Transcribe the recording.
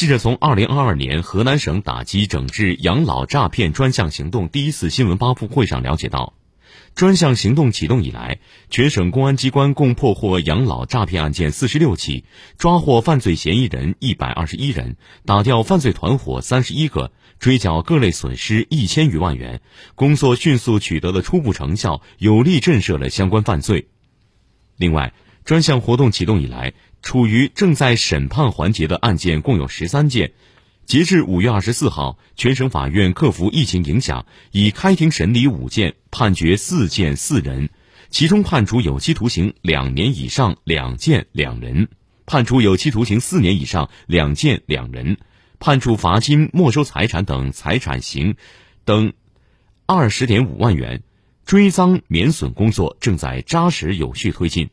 记者从二零二二年河南省打击整治养老诈骗专项行动第一次新闻发布会上了解到，专项行动启动以来，全省公安机关共破获养老诈骗案件四十六起，抓获犯罪嫌疑人一百二十一人，打掉犯罪团伙三十一个，追缴各类损失一千余万元。工作迅速取得了初步成效，有力震慑了相关犯罪。另外，专项活动启动以来，处于正在审判环节的案件共有十三件。截至五月二十四号，全省法院克服疫情影响，已开庭审理五件，判决四件四人，其中判处有期徒刑两年以上两件两人，判处有期徒刑四年以上两件两人，判处罚金、没收财产等财产刑等二十点五万元。追赃免损工作正在扎实有序推进。